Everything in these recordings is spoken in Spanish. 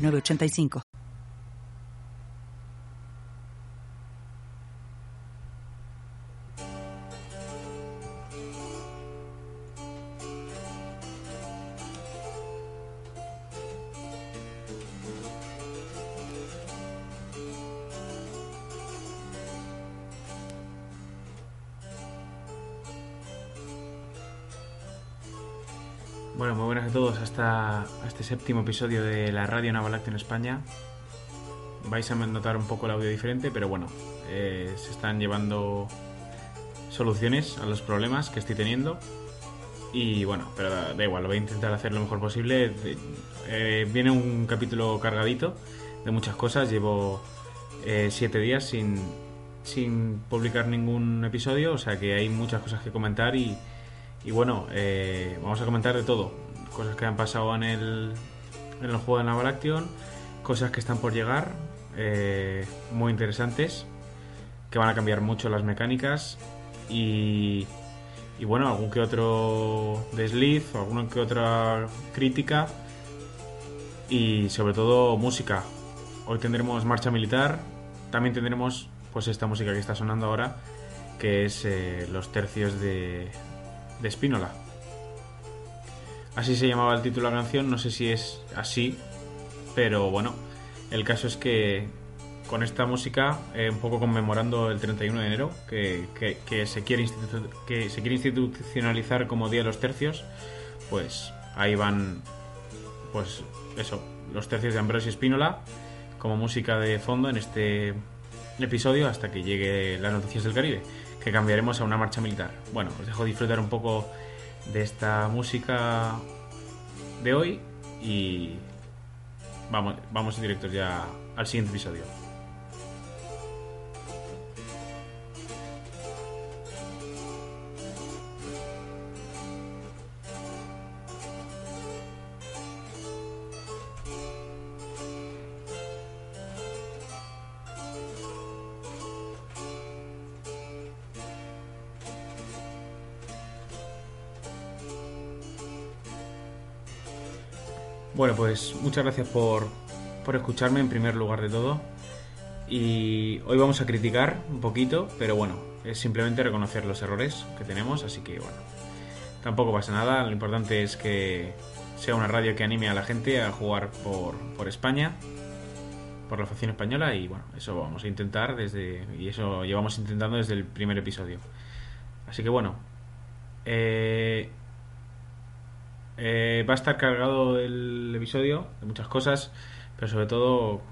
985. Bueno, muy buenas a todos hasta este séptimo episodio de la Radio Navalacta en España. Vais a notar un poco el audio diferente, pero bueno, eh, se están llevando soluciones a los problemas que estoy teniendo. Y bueno, pero da, igual, lo voy a intentar hacer lo mejor posible. Eh, viene un capítulo cargadito de muchas cosas. Llevo eh, siete días sin, sin publicar ningún episodio, o sea que hay muchas cosas que comentar y bueno, eh, vamos a comentar de todo. Cosas que han pasado en el, en el juego de Naval Action, cosas que están por llegar, eh, muy interesantes, que van a cambiar mucho las mecánicas y, y bueno, algún que otro desliz, alguna que otra crítica y sobre todo música. Hoy tendremos marcha militar, también tendremos pues esta música que está sonando ahora, que es eh, los tercios de, de Spínola. Así se llamaba el título de la canción, no sé si es así, pero bueno, el caso es que con esta música, eh, un poco conmemorando el 31 de enero, que, se quiere que se quiere institucionalizar como Día de los Tercios, pues ahí van, pues eso, los tercios de Ambrosio Spínola como música de fondo en este episodio hasta que llegue las noticias del Caribe que cambiaremos a una marcha militar. Bueno, os dejo disfrutar un poco de esta música de hoy y vamos, vamos directos ya al siguiente episodio. Bueno, pues muchas gracias por, por escucharme en primer lugar de todo. Y hoy vamos a criticar un poquito, pero bueno, es simplemente reconocer los errores que tenemos, así que bueno, tampoco pasa nada. Lo importante es que sea una radio que anime a la gente a jugar por, por España, por la facción española, y bueno, eso vamos a intentar desde. Y eso llevamos intentando desde el primer episodio. Así que bueno, eh, eh, va a estar cargado el episodio de muchas cosas, pero sobre todo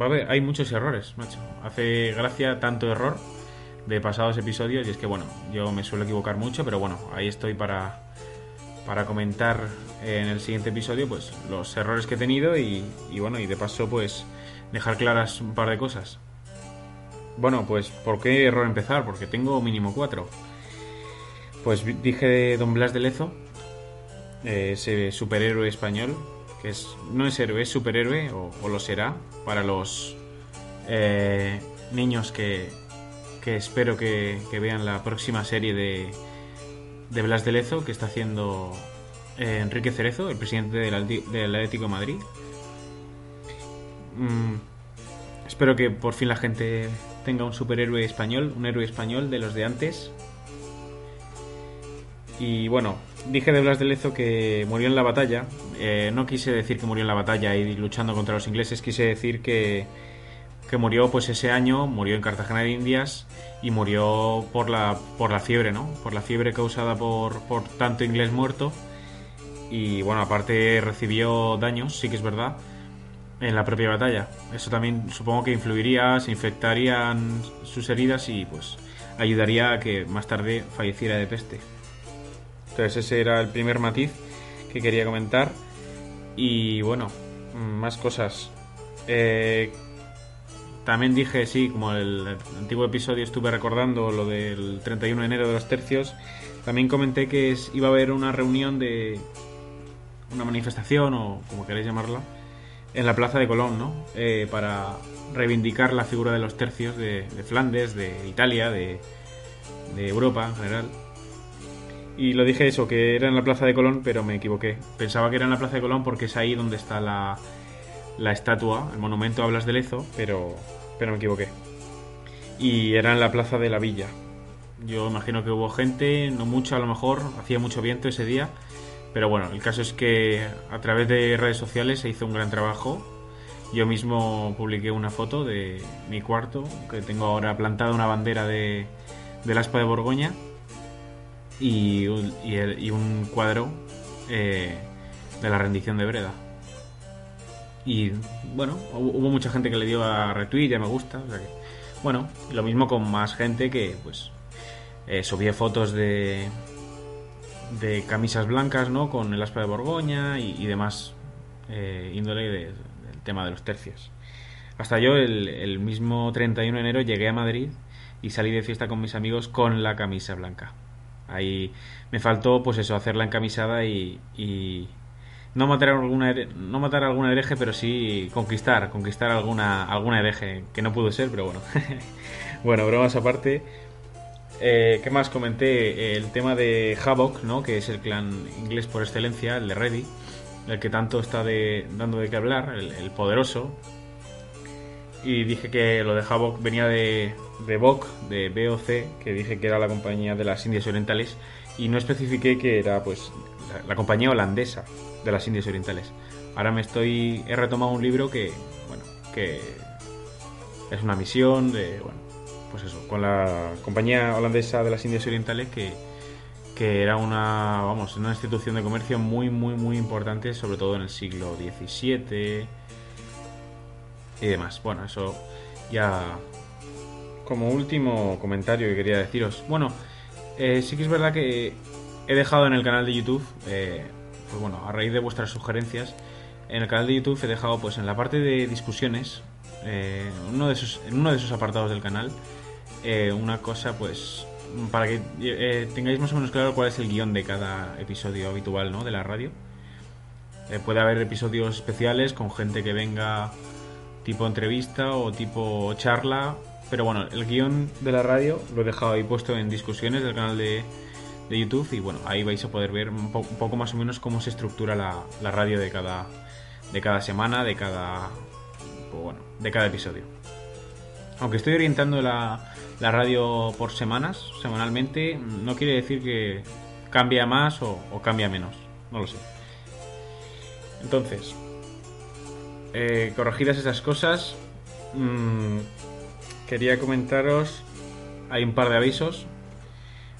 va a haber, hay muchos errores, macho. Hace gracia tanto error de pasados episodios y es que bueno, yo me suelo equivocar mucho, pero bueno, ahí estoy para para comentar en el siguiente episodio pues los errores que he tenido y, bueno, y de paso pues dejar claras un par de cosas. Bueno, pues ¿por qué error empezar? Porque tengo mínimo cuatro. Pues dije Don Blas de Lezo, eh, ese superhéroe español, que es no es héroe, es superhéroe, o, lo será, para los eh, niños que, que espero que, vean la próxima serie de, de Blas de Lezo que está haciendo eh, Enrique Cerezo, el presidente del, del Atlético de Madrid. Mm, espero que por fin la gente tenga un superhéroe español, un héroe español de los de antes. Y bueno, dije de Blas de Lezo que murió en la batalla. Eh, no quise decir que murió en la batalla y luchando contra los ingleses, quise decir que, que murió pues ese año, murió en Cartagena de Indias y murió por la, por la fiebre, ¿no? Por la fiebre causada por, por tanto inglés muerto. Y bueno, aparte recibió daños, sí que es verdad, en la propia batalla. Eso también supongo que influiría, se infectarían sus heridas y pues ayudaría a que más tarde falleciera de peste. Entonces ese era el primer matiz que quería comentar. Y bueno, mm, más cosas. Eh, también dije, sí, como el antiguo episodio estuve recordando lo del 31 de enero de los tercios, también comenté que iba a haber una reunión de una manifestación o como queréis llamarla en la Plaza de Colón, ¿no? Eh, para reivindicar la figura de los tercios de, Flandes, de Italia, de, de Europa en general. Y lo dije eso, que era en la Plaza de Colón, pero me equivoqué. Pensaba que era en la Plaza de Colón porque es ahí donde está la, la estatua, el monumento Hablas de Lezo, pero, pero me equivoqué. Y era en la Plaza de la Villa. Yo imagino que hubo gente, no mucho a lo mejor, hacía mucho viento ese día. Pero bueno, el caso es que a través de redes sociales se hizo un gran trabajo yo mismo publiqué una foto de mi cuarto, que tengo ahora plantada una bandera de, del aspa de Borgoña y, un cuadro eh, de la rendición de Breda. Y bueno, hubo mucha gente que le dio a retweet y a me gusta. bueno, lo mismo con más gente que pues eh, subía fotos de, de camisas blancas, ¿no? Con el aspa de Borgoña y, demás eh, índole de, tema de los tercios. Hasta yo el, mismo 31 de enero llegué a Madrid y salí de fiesta con mis amigos con la camisa blanca. Ahí me faltó, pues eso, hacerla encamisada y, y no matar alguna no matar alguna hereje, pero sí conquistar, conquistar alguna alguna hereje que no pudo ser, pero bueno. bueno, bromas aparte. Eh, ¿Qué más comenté? El tema de Havoc, ¿no? Que es el clan inglés por excelencia, el de Ready el que tanto está de, dando de qué hablar, el, poderoso. Y dije que lo de Havok venía de, de BOC, de BOC, que dije que era la compañía de las Indias Orientales, y no especifiqué que era pues la, compañía holandesa de las Indias Orientales. Ahora me estoy. he retomado un libro que. bueno, que es una misión de. bueno, pues eso, con la compañía holandesa de las Indias Orientales que que era una, vamos, una institución de comercio muy, muy, muy importante, sobre todo en el siglo XVII y demás. Bueno, eso ya como último comentario que quería deciros. Bueno, eh, sí que es verdad que he dejado en el canal de YouTube, eh, pues bueno, a raíz de vuestras sugerencias, en el canal de YouTube he dejado pues en la parte de discusiones, eh, uno de esos, en uno de esos apartados del canal, una cosa pues para que eh, tengáis más o menos claro cuál es el guion de cada episodio habitual ¿no? de la radio. Eh, puede haber episodios especiales con gente que venga tipo entrevista o tipo charla. Pero bueno, el guion de la radio lo he dejado ahí puesto en discusiones del canal de, YouTube y bueno, ahí vais a poder ver un, poco más o menos cómo se estructura la, radio de cada, de cada semana, de cada, pues bueno, de cada episodio. Aunque estoy orientando la, la radio por semanas, semanalmente, no quiere decir que cambia más o, cambia menos. No lo sé. Entonces, eh, corregidas esas cosas, mm, quería comentaros, hay un par de avisos.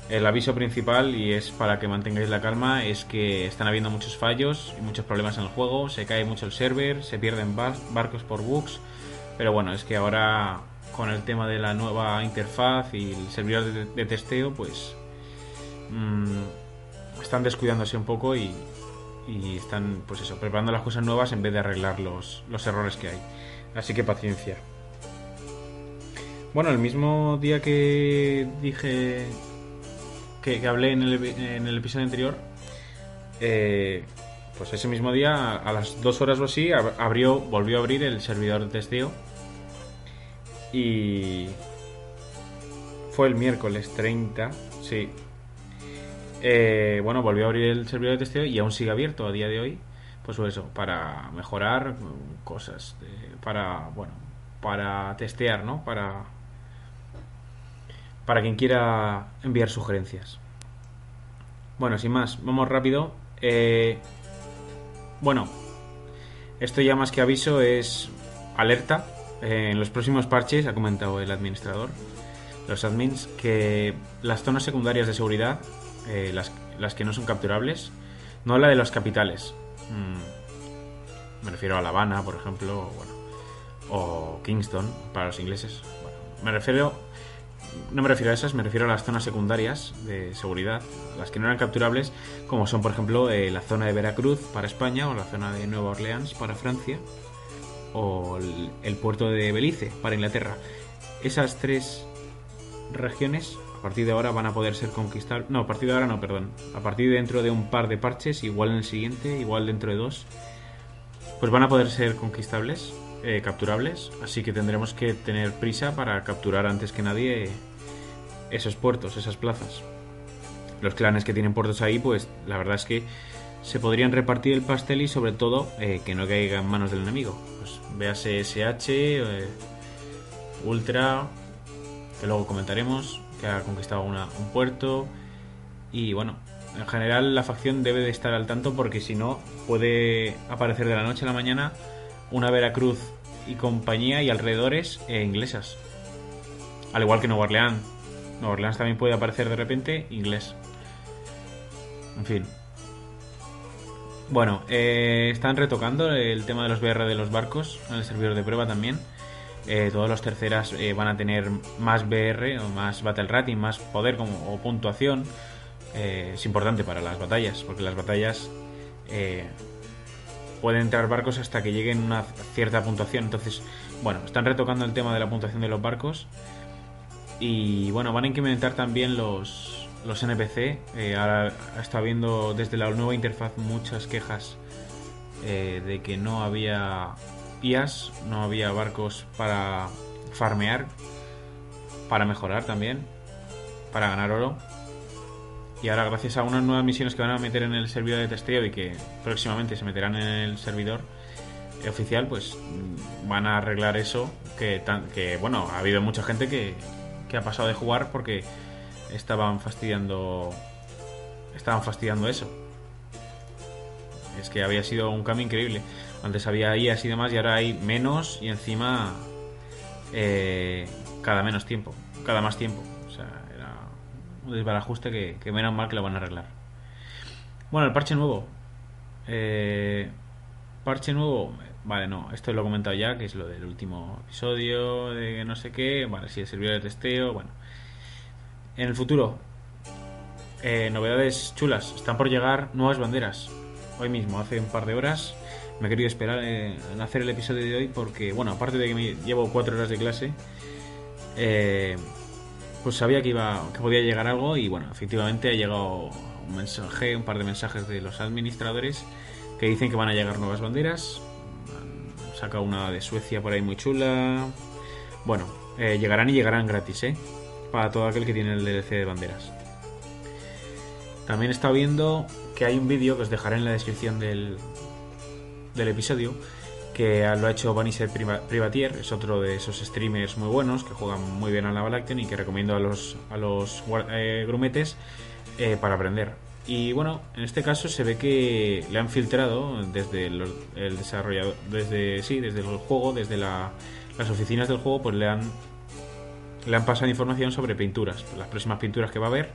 El aviso principal, y es para que mantengáis la calma, es que están habiendo muchos fallos y muchos problemas en el juego, se cae mucho el server, se pierden barcos por bugs, pero bueno, es que ahora con el tema de la nueva interfaz y el servidor de, testeo, pues mm, están descuidándose un poco y, están, pues eso, preparando las cosas nuevas en vez de arreglar los, los errores que hay. Así que paciencia. Bueno, el mismo día que dije que, hablé en el, en el, episodio anterior, eh, pues ese mismo día, a las dos horas o así, abrió, volvió a abrir el servidor de testeo y fue el miércoles 30, sí. Eh, bueno, volvió a abrir el servidor de testeo y aún sigue abierto a día de hoy. Pues eso, para mejorar cosas, para, bueno, para testear, ¿no? Para, para quien quiera enviar sugerencias. Bueno, sin más, vamos rápido. Eh, bueno, esto ya más que aviso es alerta en los próximos parches, ha comentado el administrador, los admins, que las zonas secundarias de seguridad, eh, las, que no son capturables, no la de los capitales. Mm, me refiero a La Habana, por ejemplo, o, bueno, Kingston, para los ingleses. me refiero no me refiero a esas, me refiero a las zonas secundarias de seguridad, las que no eran capturables, como son, por ejemplo, eh, la zona de Veracruz para España o la zona de Nueva Orleans para Francia o el, puerto de Belice para Inglaterra. Esas tres regiones a partir de ahora van a poder ser conquistables. No, a partir de ahora no, perdón. A partir de dentro de un par de parches, igual en el siguiente, igual dentro de dos, pues van a poder ser conquistables eh, capturables, así que tendremos que tener prisa para capturar antes que nadie esos puertos, esas plazas. Los clanes que tienen puertos ahí, pues la verdad es que se podrían repartir el pastel y sobre todo eh, que no caiga en manos del enemigo. Pues véase SH, eh, Ultra, que luego comentaremos, que ha conquistado un puerto. Y bueno, en general la facción debe de estar al tanto porque si no puede aparecer de la noche a la mañana una Veracruz y compañía y alrededores eh, inglesas. Al igual que Nueva Orleans. Nueva Orleans también puede aparecer de repente inglés. En fin. Bueno, eh, están retocando el tema de los BR de los barcos en el servidor de prueba también. Eh, todos los terceras van a tener más BR o más Battle Rating, más poder como, o puntuación. es importante para las batallas, porque las batallas pueden entrar barcos hasta que lleguen a una cierta puntuación. Entonces, bueno, están retocando el tema de la puntuación de los barcos. Y bueno, van a implementar también los, los NPC. Eh, ahora está viendo desde la nueva interfaz muchas quejas eh, de que no había No había barcos para farmear, para mejorar también, para ganar oro. Y ahora gracias a unas nuevas misiones que van a meter en el servidor de testeo y que próximamente se meterán en el servidor oficial, pues mm, van a arreglar eso que, que bueno, ha habido mucha gente que, que ha pasado de jugar porque estaban fastidiando estaban fastidiando eso. Es que había sido un cambio increíble. Antes había IAS y demás y ahora hay menos y encima eh, cada menos tiempo, cada más tiempo un desbarajuste que, que menos mal que lo van a arreglar. Bueno, el parche nuevo. Eh, parche nuevo. Vale, no, esto lo he comentado ya, que es lo del último episodio, de no sé qué. Vale, sí, el servidor de testeo. Bueno, en el futuro, eh, novedades chulas. Están por llegar nuevas banderas. Hoy mismo, hace un par de horas, me he querido esperar en hacer el episodio de hoy porque, bueno, aparte de que llevo cuatro horas de clase, eh, pues sabía que iba que podía llegar algo y bueno, efectivamente ha llegado un mensaje, un par de mensajes de los administradores que dicen que van a llegar nuevas banderas. Han sacado una de Suecia por ahí muy chula. Bueno, eh, llegarán y llegarán gratis, ¿eh? Para todo aquel que tiene el DLC de banderas. También estado viendo que hay un vídeo que os dejaré en la descripción del, del episodio que lo ha hecho Vaniser Privatier, es otro de esos streamers muy buenos que juegan muy bien a la y que recomiendo a los, a los eh, grumetes eh, para aprender. Y bueno, en este caso se ve que le han filtrado desde el desarrollador, desde sí, desde el juego, desde las oficinas del juego, pues le han le han pasado información sobre pinturas, las próximas pinturas que va a haber,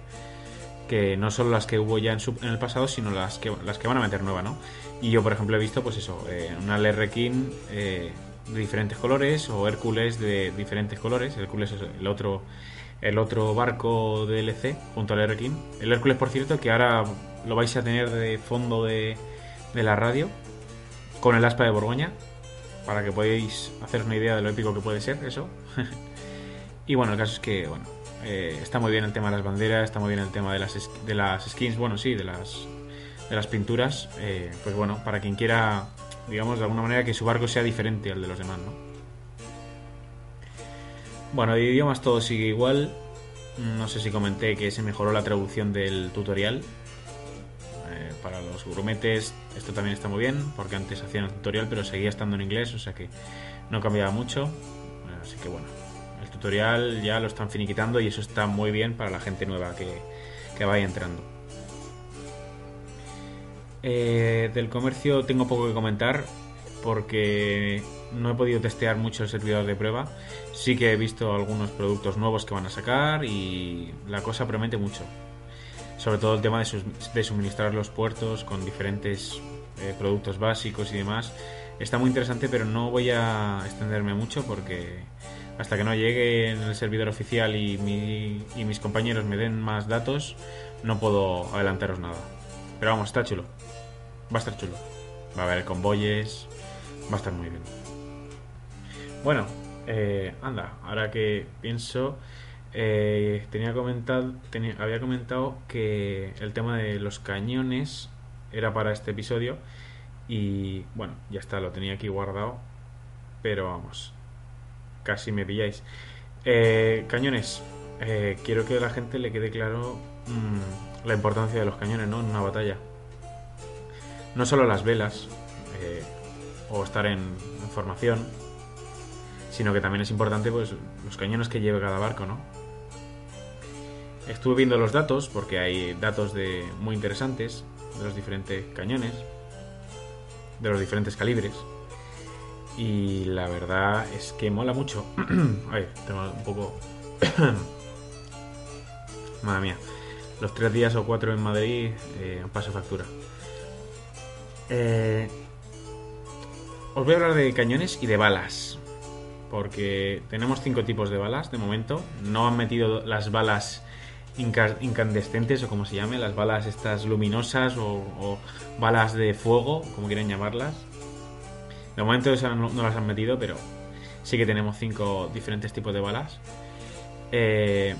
que no son las que hubo ya en, en el pasado, sino las que las que van a meter nueva, ¿no? Y yo, por ejemplo, he visto, pues eso, eh, una Lerrekin eh, de diferentes colores o Hércules de diferentes colores. Hércules es el otro, el otro barco DLC junto al Lerrekin. El Hércules, por cierto, que ahora lo vais a tener de fondo de, de la radio con el aspa de Borgoña para que podáis hacer una idea de lo épico que puede ser eso. y bueno, el caso es que, bueno, eh, está muy bien el tema de las banderas, está muy bien el tema de las, de las skins, bueno, sí, de las de las pinturas, eh, pues bueno, para quien quiera, digamos, de alguna manera que su barco sea diferente al de los demás, ¿no? Bueno, de idiomas todo sigue igual. No sé si comenté que se mejoró la traducción del tutorial. Eh, para los grumetes esto también está muy bien, porque antes hacían el tutorial pero seguía estando en inglés, o sea que no cambiaba mucho. Así que bueno, el tutorial ya lo están finiquitando y eso está muy bien para la gente nueva que, que vaya entrando. Eh, del comercio tengo poco que comentar porque no he podido testear mucho el servidor de prueba. Sí que he visto algunos productos nuevos que van a sacar y la cosa promete mucho. Sobre todo el tema de, suministrar los puertos con diferentes eh, productos básicos y demás. Está muy interesante, pero no voy a extenderme mucho porque hasta que no llegue en el servidor oficial y, y mis compañeros me den más datos, no puedo adelantaros nada. Pero vamos, está chulo. Va a estar chulo. Va a haber convoyes. Va a estar muy bien. Bueno, eh, anda, ahora que pienso, eh, tenía comentado, había comentado que el tema de los cañones era para este episodio y bueno, ya está, lo tenía aquí guardado, pero vamos, casi me pilláis. Eh, cañones, quiero que a la gente le quede claro mm, la importancia de los cañones, ¿no? En una batalla. No solo las velas o estar en formación, sino que también es importante pues los cañones que lleve cada barco, ¿no? Estuve viendo los datos porque hay datos de muy interesantes de los diferentes cañones, de los diferentes calibres. Y la verdad es que mola mucho. Ay, tengo un poco. Madre mía. Los tres días o cuatro en Madrid eh, paso factura. Eh, os voy a hablar de cañones y de balas porque tenemos cinco tipos de balas de momento. No han metido las balas incandescentes o como se llame, las balas estas luminosas o, balas de fuego, como quieran llamarlas. De momento no, las han metido, pero sí que tenemos cinco diferentes tipos de balas. Eh,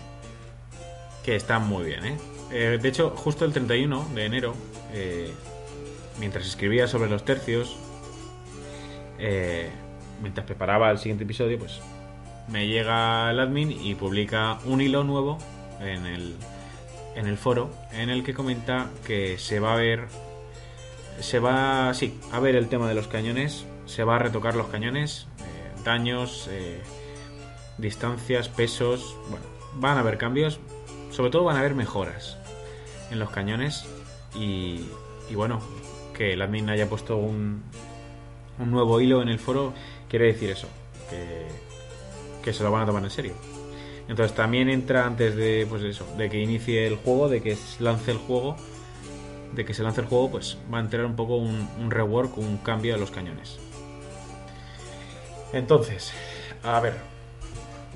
que están muy bien, ¿eh? ¿eh? De hecho, justo el 31 de enero, eh, mientras escribía sobre los tercios, eh, mientras preparaba el siguiente episodio, pues me llega el admin y publica un hilo nuevo en el, en el foro en el que comenta que se va a ver se va sí a ver el tema de los cañones se va a retocar los cañones eh, daños eh, distancias pesos bueno van a haber cambios sobre todo van a haber mejoras en los cañones y, y bueno que el admin haya puesto un, un nuevo hilo en el foro quiere decir eso, que, se lo van a tomar en serio. Entonces también entra antes de, pues eso, de que inicie el juego, de que lance el juego, de que se lance el juego, pues va a entrar un poco un, rework, un cambio de los cañones. Entonces, a ver,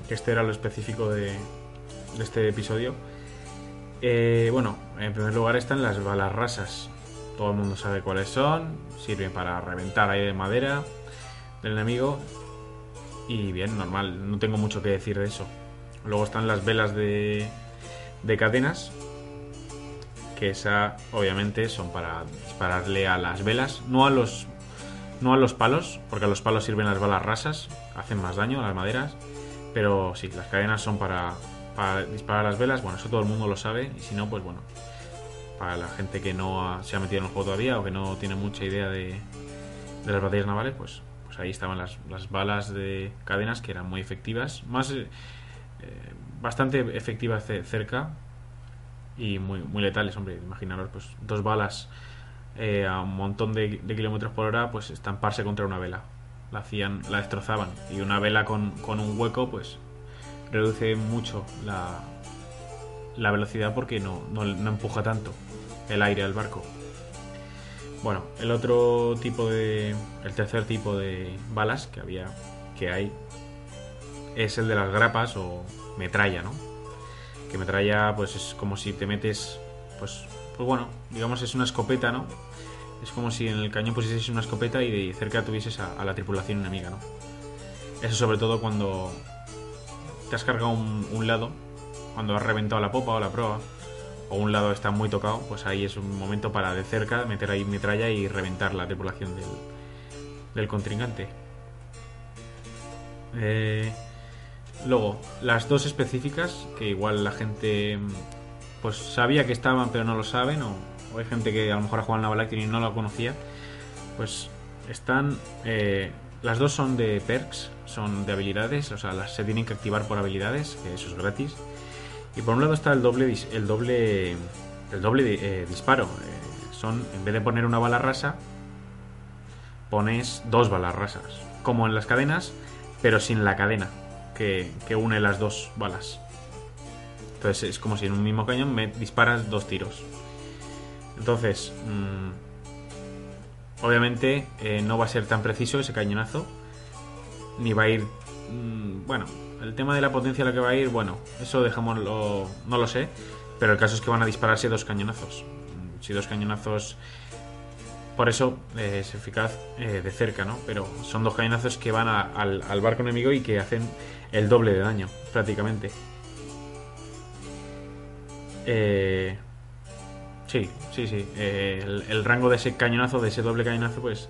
que este era lo específico de, este episodio. Eh, bueno, en primer lugar están las balas rasas. Todo el mundo sabe cuáles son. Sirven para reventar ahí de madera del enemigo. Y bien, normal, no tengo mucho que decir de eso. Luego están las velas de, de cadenas. Que esa, obviamente, son para dispararle a las velas, no a los, no a los palos, porque a los palos sirven las balas rasas, hacen más daño a las maderas. Pero sí, las cadenas son para, para disparar las velas. Bueno, eso todo el mundo lo sabe. Y si no, pues bueno, para la gente que no se ha metido en el juego todavía o que no tiene mucha idea de, de las batallas navales, pues ahí estaban las, balas de cadenas que eran muy efectivas, más eh, bastante efectivas cerca y muy, muy letales, hombre, imaginaros pues dos balas eh, a un montón de, kilómetros por hora, pues estamparse contra una vela, la hacían, la destrozaban y una vela con, un hueco, pues reduce mucho la, la velocidad porque no, no empuja tanto el aire al barco. Bueno, el otro tipo de. El tercer tipo de balas que había. que hay. es el de las grapas o metralla, ¿no? Que metralla, pues es como si te metes. Pues, pues bueno, digamos es una escopeta, ¿no? Es como si en el cañón pusieses una escopeta y de cerca tuvieses a, la tripulación enemiga, ¿no? Eso sobre todo cuando te has cargado un, un lado, cuando has reventado la popa o la proa o un lado está muy tocado, pues ahí es un momento para de cerca meter ahí metralla y reventar la tripulación del, del contrincante. Eh, luego, las dos específicas, que igual la gente pues sabía que estaban pero no lo saben, o, hay gente que a lo mejor ha jugado en Naval y no lo conocía, pues están... Eh, las dos son de perks, son de habilidades, o sea, las se tienen que activar por habilidades, que eso es gratis. Y por un lado está el doble, el doble, el doble eh, disparo. Eh, son, en vez de poner una bala rasa, pones dos balas rasas. Como en las cadenas, pero sin la cadena que, une las dos balas. Entonces es como si en un mismo cañón me disparas dos tiros. Entonces, mm, obviamente eh, no va a ser tan preciso ese cañonazo, ni va a ir mm, bueno, el tema de la potencia a la que va a ir, bueno, eso dejámoslo, no lo sé, pero el caso es que van a dispararse dos cañonazos. Mm, Si dos cañonazos, por eso eh, es eficaz eh, de cerca, ¿no? Pero son dos cañonazos que van al barco enemigo y que hacen el doble de daño, prácticamente. Eh, sí, sí, sí. eh, el, el rango de ese cañonazo, de ese doble cañonazo, pues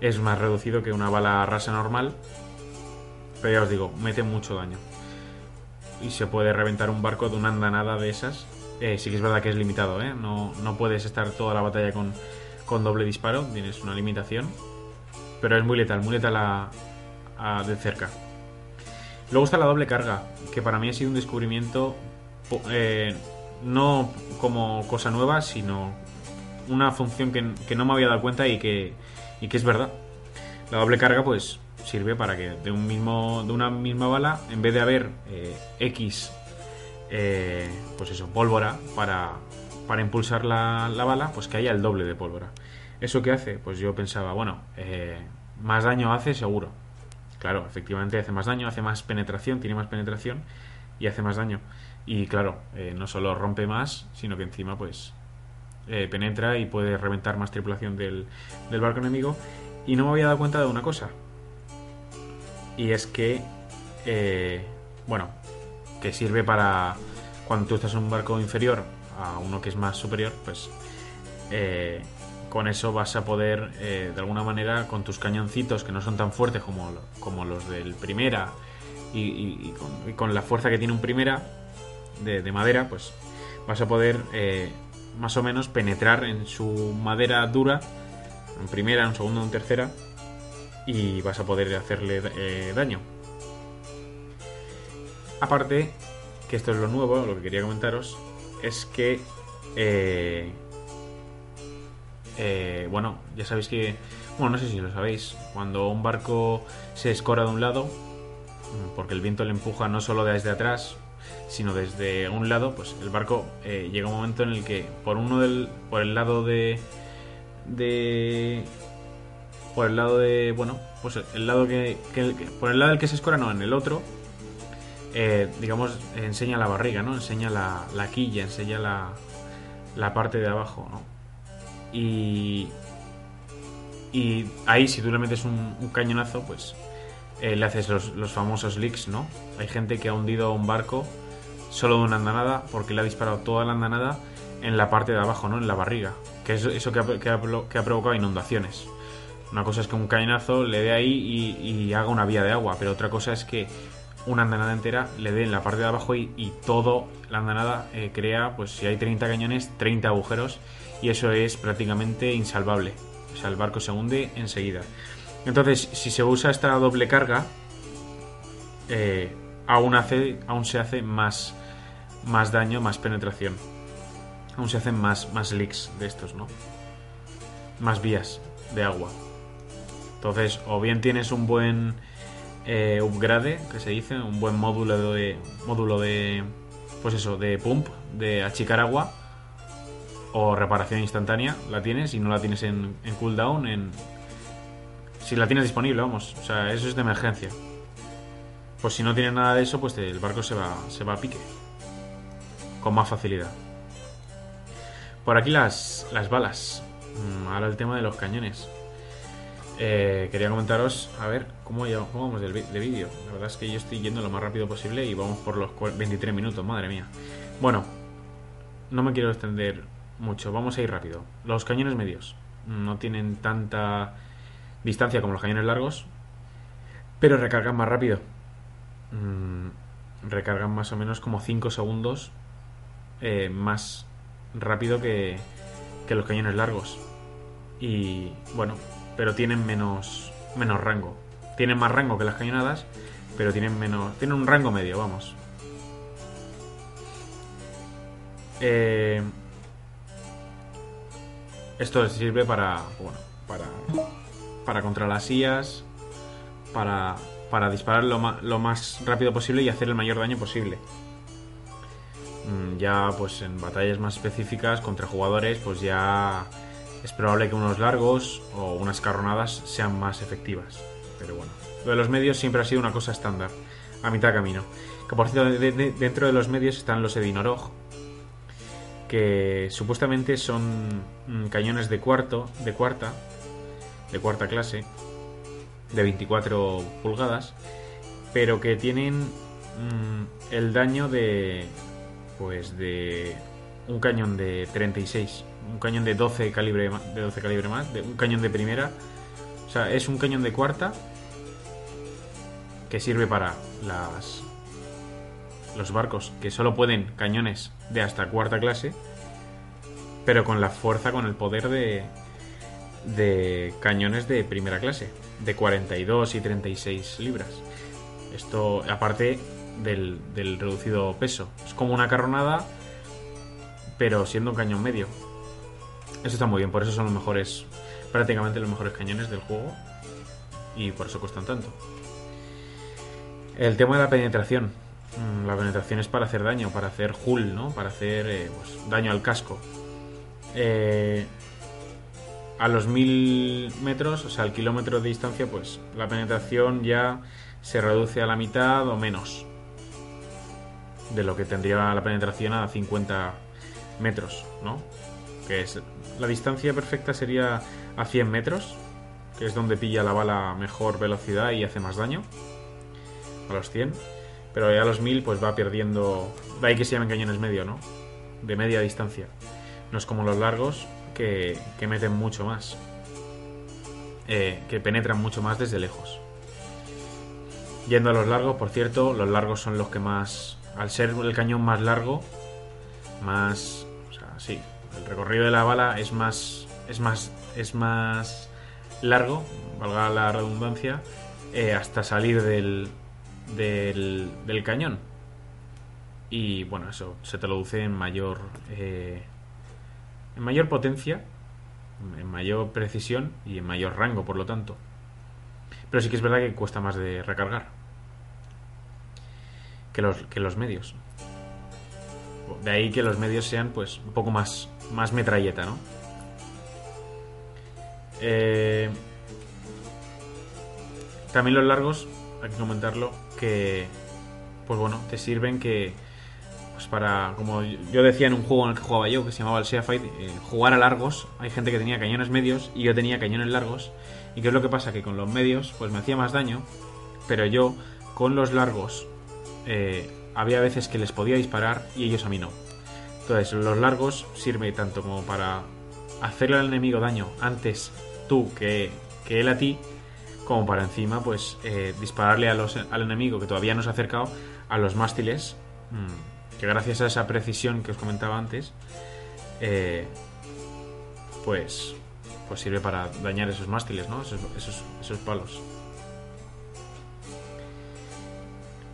es más reducido que una bala rasa normal. Pero ya os digo, mete mucho daño. Y se puede reventar un barco de una andanada de esas. Eh, sí que es verdad que es limitado, ¿eh? No, no puedes estar toda la batalla con, con doble disparo, tienes una limitación. Pero es muy letal, muy letal a, a- de cerca. Luego está la doble carga, que para mí ha sido un descubrimiento eh, no como cosa nueva, sino una función que, que no me había dado cuenta y que, y que es verdad. La doble carga, pues, sirve para que de un mismo de una misma bala, en vez de haber eh, X, eh, pues eso, pólvora para, para impulsar la, la bala, pues que haya el doble de pólvora. ¿Eso qué hace? Pues yo pensaba, bueno, eh, más daño hace seguro. Claro, efectivamente hace más daño, hace más penetración, tiene más penetración y hace más daño. Y claro, eh, no solo rompe más, sino que encima pues eh, penetra y puede reventar más tripulación del, del barco enemigo. Y no me había dado cuenta de una cosa. Y es que, eh, bueno, que sirve para cuando tú estás en un barco inferior a uno que es más superior, pues eh, con eso vas a poder, eh, de alguna manera, con tus cañoncitos que no son tan fuertes como, como los del primera y, con, la fuerza que tiene un primera de, de madera, pues vas a poder más o menos penetrar en su madera dura, en primera, en segunda, en tercera, y vas a poder hacerle eh, daño. Aparte, que esto es lo nuevo, lo que quería comentaros, es que, eh, eh, bueno, ya sabéis que, bueno, no sé si lo sabéis, cuando un barco se escora de un lado, porque el viento le empuja no solo desde atrás, sino desde un lado, pues el barco eh, llega un momento en el que por uno del, por el lado de, de, por el lado de, bueno, pues el lado que, por el lado del que se escora, no, en el otro, eh, digamos, enseña la barriga, ¿no? Enseña la, la quilla, enseña la, la parte de abajo, ¿no? Y, ahí, si tú le metes un, cañonazo, pues eh, le haces los, los famosos leaks, ¿no? Hay gente que ha hundido un barco solo de una andanada porque le ha disparado toda la andanada en la parte de abajo, ¿no? En la barriga. Que es eso que ha, que ha que ha provocado inundaciones. Una cosa es que un cañonazo le dé ahí y, haga una vía de agua, pero otra cosa es que una andanada entera le dé en la parte de abajo y, y todo la andanada eh, crea, pues si hay 30 cañones, 30 agujeros y eso es prácticamente insalvable. O sea, el barco se hunde enseguida. Entonces, si se usa esta doble carga, eh, aún, hace, aún se hace más, más daño, más penetración. Aún se hacen más, más leaks de estos, ¿no? Más vías de agua. Entonces, o bien tienes un buen eh, upgrade, que se dice, un buen módulo de módulo de pues eso, de pump, de achicar agua o reparación instantánea, la tienes y no la tienes en, en cooldown, en si la tienes disponible, vamos, o sea, eso es de emergencia. Pues si no tienes nada de eso, pues el barco se va se va a pique con más facilidad. Por aquí las las balas. Mm, Ahora el tema de los cañones. Eh, quería comentaros, a ver, ¿cómo, cómo vamos de vídeo? La verdad es que yo estoy yendo lo más rápido posible y vamos por los cua- 23 minutos, madre mía. Bueno, no me quiero extender mucho, vamos a ir rápido. Los cañones medios no tienen tanta distancia como los cañones largos, pero recargan más rápido. Mm, recargan más o menos como 5 segundos eh, más rápido que, que los cañones largos. Y bueno, pero tienen menos, menos rango. Tienen más rango que las cañonadas, pero tienen menos. Tienen un rango medio, vamos. Eh, esto sirve para. Bueno, para. Para contra las IAS. Para. Para disparar lo, lo más rápido posible y hacer el mayor daño posible. Mm, Ya, pues en batallas más específicas contra jugadores, pues ya es probable que unos largos o unas carronadas sean más efectivas. Pero bueno. Lo de los medios siempre ha sido una cosa estándar, a mitad camino. Que por cierto, dentro de los medios están los Edinorog, que supuestamente son mm, cañones de cuarto, de cuarta, de cuarta clase, de 24 pulgadas, pero que tienen mm, el daño de, pues de un cañón de 36, un cañón de 12 calibre, de 12 calibre más, un cañón de primera, o sea, es un cañón de cuarta que sirve para las los barcos que solo pueden cañones de hasta cuarta clase, pero con la fuerza, con el poder de, de cañones de primera clase, de 42 y 36 libras. Esto, aparte del, del reducido peso, es como una carronada, pero siendo un cañón medio. Eso está muy bien, por eso son los mejores, prácticamente los mejores cañones del juego, y por eso cuestan tanto. El tema de la penetración. Mm, la penetración es para hacer daño, para hacer hull, ¿no? Para hacer eh, pues, daño al casco. Eh, a los mil metros, o sea, al kilómetro de distancia, pues la penetración ya se reduce a la mitad o menos de lo que tendría la penetración a 50 metros, ¿no? Que es la distancia perfecta sería a 100 metros, que es donde pilla la bala mejor velocidad y hace más daño. A los 100 pero ya a los 1000 pues va perdiendo... De ahí que se llamen cañones medio, ¿no? De media distancia. No es como los largos que, que meten mucho más. Eh, que penetran mucho más desde lejos. Yendo a los largos, por cierto, los largos son los que más... Al ser el cañón más largo, más... O sea, sí, el recorrido de la bala es más... Es más... Es más largo, valga la redundancia, eh, hasta salir del, del, cañón. Y bueno, eso se traduce en mayor, eh, en mayor potencia, en mayor precisión y en mayor rango, por lo tanto. Pero sí que es verdad que cuesta más de recargar que los, que los medios. De ahí que los medios sean pues un poco más, más metralleta, ¿no? Eh, también los largos, hay que comentarlo, que, pues bueno, te sirven que, pues para, como yo decía en un juego en el que jugaba yo, que se llamaba el Sea Fight, eh, jugar a largos, hay gente que tenía cañones medios y yo tenía cañones largos. ¿Y qué es lo que pasa? Que con los medios, pues me hacía más daño, pero yo con los largos eh, había veces que les podía disparar y ellos a mí no. Entonces, los largos sirve tanto como para hacerle al enemigo daño antes tú que, que él a ti, como para encima pues eh, dispararle al enemigo que todavía no se ha acercado a los mástiles mm, que gracias a esa precisión que os comentaba antes eh, pues pues sirve para dañar esos mástiles ¿no? esos, esos, palos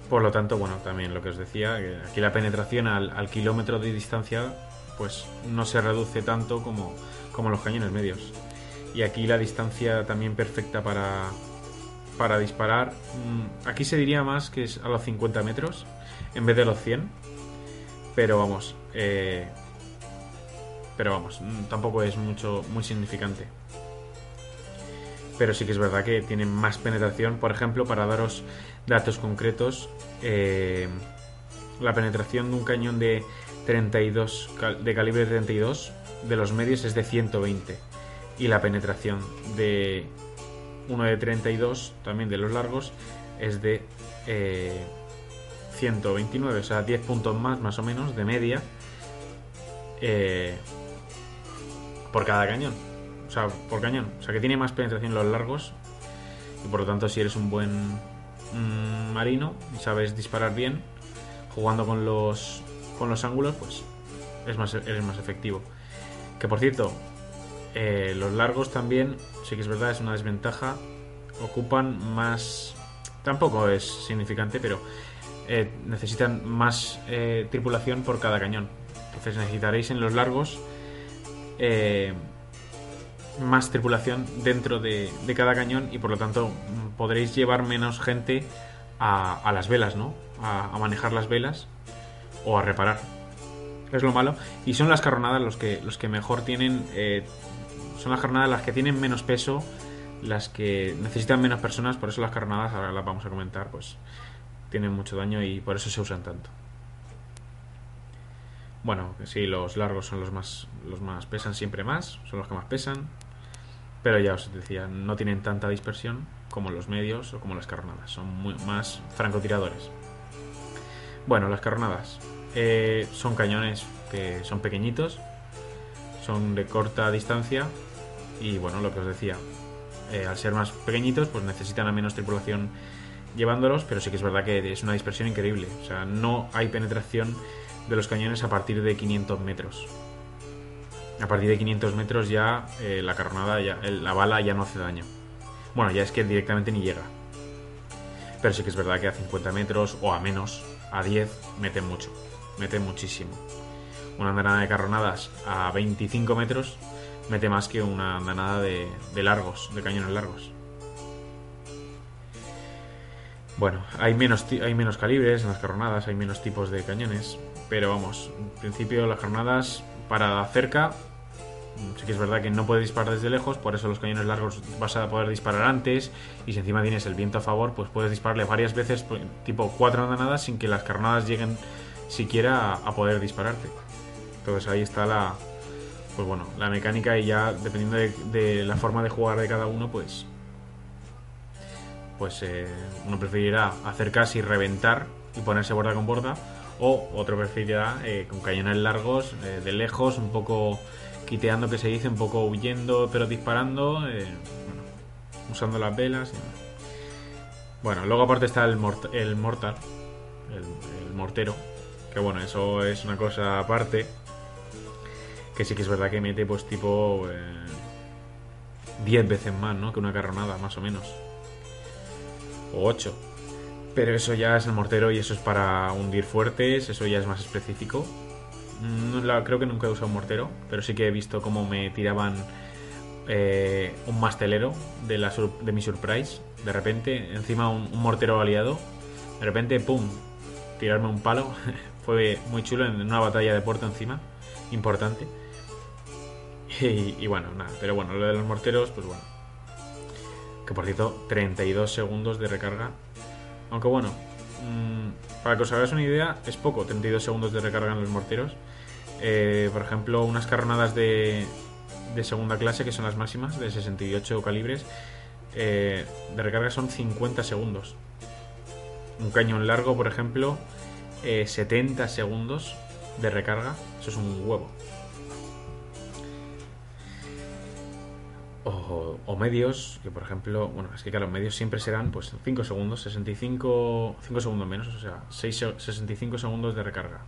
por lo tanto bueno también lo que os decía aquí la penetración al, al kilómetro de distancia pues no se reduce tanto como, como los cañones medios y aquí la distancia también perfecta para, para disparar. Mm, aquí se diría más que es a los 50 metros en vez de los 100. Pero vamos, eh, pero vamos, mm, tampoco es mucho, muy significante. Pero sí que es verdad que tienen más penetración. Por ejemplo, para daros datos concretos, eh, la penetración de un cañón de 32 de calibre 32 de los medios es de 120 y la penetración de uno de 32 también de los largos es de 129 eh, o sea 10 puntos más más o menos de media eh, por cada cañón o sea por cañón o sea que tiene más penetración los largos y por lo tanto si eres un buen mm, marino y sabes disparar bien jugando con los con los ángulos pues es más eres más efectivo que por cierto eh, los largos también, sí que es verdad, es una desventaja. Ocupan más... Tampoco es significante, pero eh, necesitan más eh, tripulación por cada cañón. Entonces necesitaréis en los largos más tripulación dentro de, cada cañón y por lo tanto podréis llevar menos gente a, las velas, ¿no? A, manejar las velas o a reparar. Es lo malo. Y son las carronadas los que, los que mejor tienen son las jornadas las que tienen menos peso las que necesitan menos personas, por eso las carronadas, ahora las vamos a comentar, pues tienen mucho daño y por eso se usan tanto. Bueno, sí, los largos son los más, los más pesan siempre más, son los que más pesan, pero ya os decía, no tienen tanta dispersión como los medios o como las carronadas, son muy, más francotiradores. Bueno, las carronadas eh, son cañones que son pequeñitos, son de corta distancia y bueno, lo que os decía, eh, al ser más pequeñitos, pues necesitan a menos tripulación llevándolos, pero sí que es verdad que es una dispersión increíble. O sea, no hay penetración de los cañones a partir de 500 metros. A partir de 500 metros ya eh, la carronada, ya, la bala ya no hace daño. Bueno, ya es que directamente ni llega. Pero sí que es verdad que a 50 metros o a menos, a 10, mete mucho. Mete muchísimo. Una andanada de carronadas a 25 metros mete más que una andanada de, largos, de cañones largos. Bueno, hay menos, hay menos calibres en las carronadas, hay menos tipos de cañones, pero vamos, en principio las carronadas para cerca, sí que es verdad que no puedes disparar desde lejos, por eso los cañones largos vas a poder disparar antes, y si encima tienes el viento a favor, pues puedes dispararle varias veces, pues, tipo cuatro andanadas, sin que las carronadas lleguen siquiera a poder dispararte. Entonces ahí está la, pues bueno, la mecánica y ya dependiendo de, la forma de jugar de cada uno, pues pues eh, uno preferirá acercarse y reventar y ponerse borda con borda o otro preferirá eh, con cañones largos eh, de lejos un poco quiteando que se dice un poco huyendo pero disparando usando las velas bueno luego aparte está el, el mortar el mortero que bueno eso es una cosa aparte que sí que es verdad que mete pues tipo 10 eh, veces más, ¿no? Que una carronada, más o menos. O 8. Pero eso ya es el mortero y eso es para hundir fuertes, eso ya es más específico. Creo que nunca he usado un mortero, pero sí que he visto cómo me tiraban eh, un mastelero de, la de mi surprise. De repente, encima un, mortero aliado. De repente, ¡pum! Tirarme un palo. Fue muy chulo en una batalla de puerto encima. Importante. Y, bueno, nada, pero bueno, lo de los morteros, pues bueno. Que por cierto, 32 segundos de recarga. Aunque bueno, mm, para que os hagáis una idea, es poco, 32 segundos de recarga en los morteros. Eh, por ejemplo, unas carronadas de, de segunda clase, que son las máximas, de 68 calibres, eh, de recarga son 50 segundos. Un cañón largo, por ejemplo, 70 eh, segundos de recarga, eso es un huevo. O, medios, que por ejemplo, bueno, es que claro, medios siempre serán pues 5 segundos, 65, 5 segundos menos, o sea, 6, 65 segundos de recarga.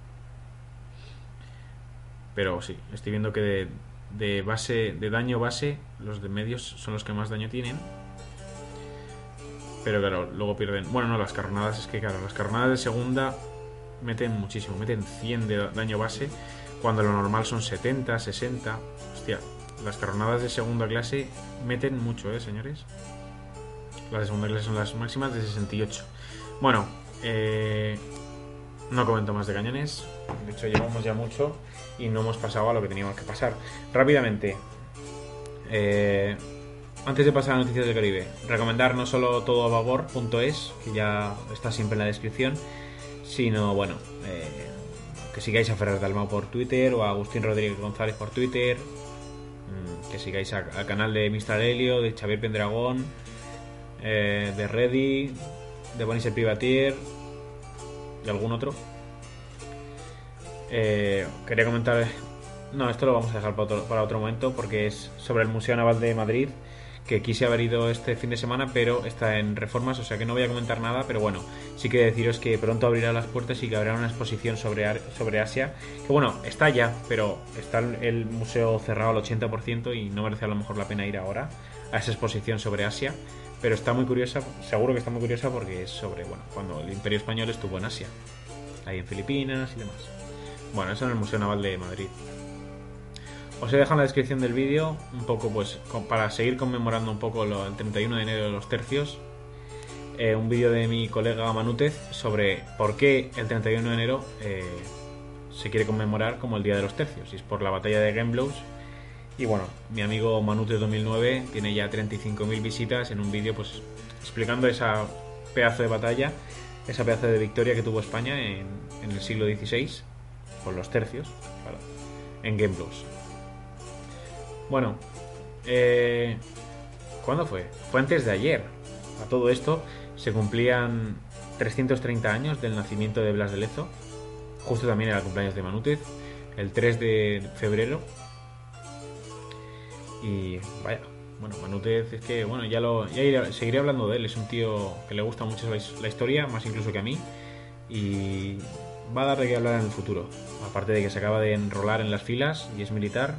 Pero sí, estoy viendo que de, de base, de daño base, los de medios son los que más daño tienen. Pero claro, luego pierden. Bueno, no, las carronadas es que, claro, las carronadas de segunda meten muchísimo, meten 100 de daño base, cuando lo normal son 70, 60. Hostia, las carronadas de segunda clase meten mucho, ¿eh, señores? Las de segunda clase son las máximas de 68. Bueno, eh, no comento más de cañones. De hecho, llevamos ya mucho y no hemos pasado a lo que teníamos que pasar. Rápidamente, eh, antes de pasar a noticias del Caribe, recomendar no solo todo a babor.es, que ya está siempre en la descripción, sino, bueno, eh, que sigáis a Ferrer Dalmau por Twitter o a Agustín Rodríguez González por Twitter, que sigáis al canal de Mr. Helio, de Xavier Pendragón, eh, de Reddy, de Bonis Privatier y algún otro. Eh, quería comentar. No, esto lo vamos a dejar para otro, para otro momento porque es sobre el Museo Naval de Madrid que quise haber ido este fin de semana, pero está en reformas, o sea que no voy a comentar nada, pero bueno, sí que deciros que pronto abrirá las puertas y que habrá una exposición sobre, sobre Asia, que bueno, está ya, pero está el museo cerrado al 80% y no merece a lo mejor la pena ir ahora a esa exposición sobre Asia, pero está muy curiosa, seguro que está muy curiosa porque es sobre, bueno, cuando el Imperio Español estuvo en Asia, ahí en Filipinas y demás. Bueno, eso en el Museo Naval de Madrid. Os he dejado en la descripción del vídeo un poco, pues, para seguir conmemorando un poco el 31 de enero de los tercios, eh, un vídeo de mi colega Manútez sobre por qué el 31 de enero eh, se quiere conmemorar como el Día de los Tercios. Y es por la batalla de Gemblows Y bueno, mi amigo Manute 2009 tiene ya 35.000 visitas en un vídeo pues explicando esa pedazo de batalla, esa pedazo de victoria que tuvo España en, el siglo XVI con los tercios, en Plus. Bueno, eh, ¿cuándo fue? Fue antes de ayer. A todo esto se cumplían 330 años del nacimiento de Blas de Lezo. Justo también era el cumpleaños de Manútez, el 3 de febrero. Y vaya, bueno, Manútez es que, bueno, ya lo ya iré- seguiré hablando de él. Es un tío que le gusta mucho la, la historia, más incluso que a mí. Y va a dar de qué hablar en el futuro. Aparte de que se acaba de enrolar en las filas y es militar.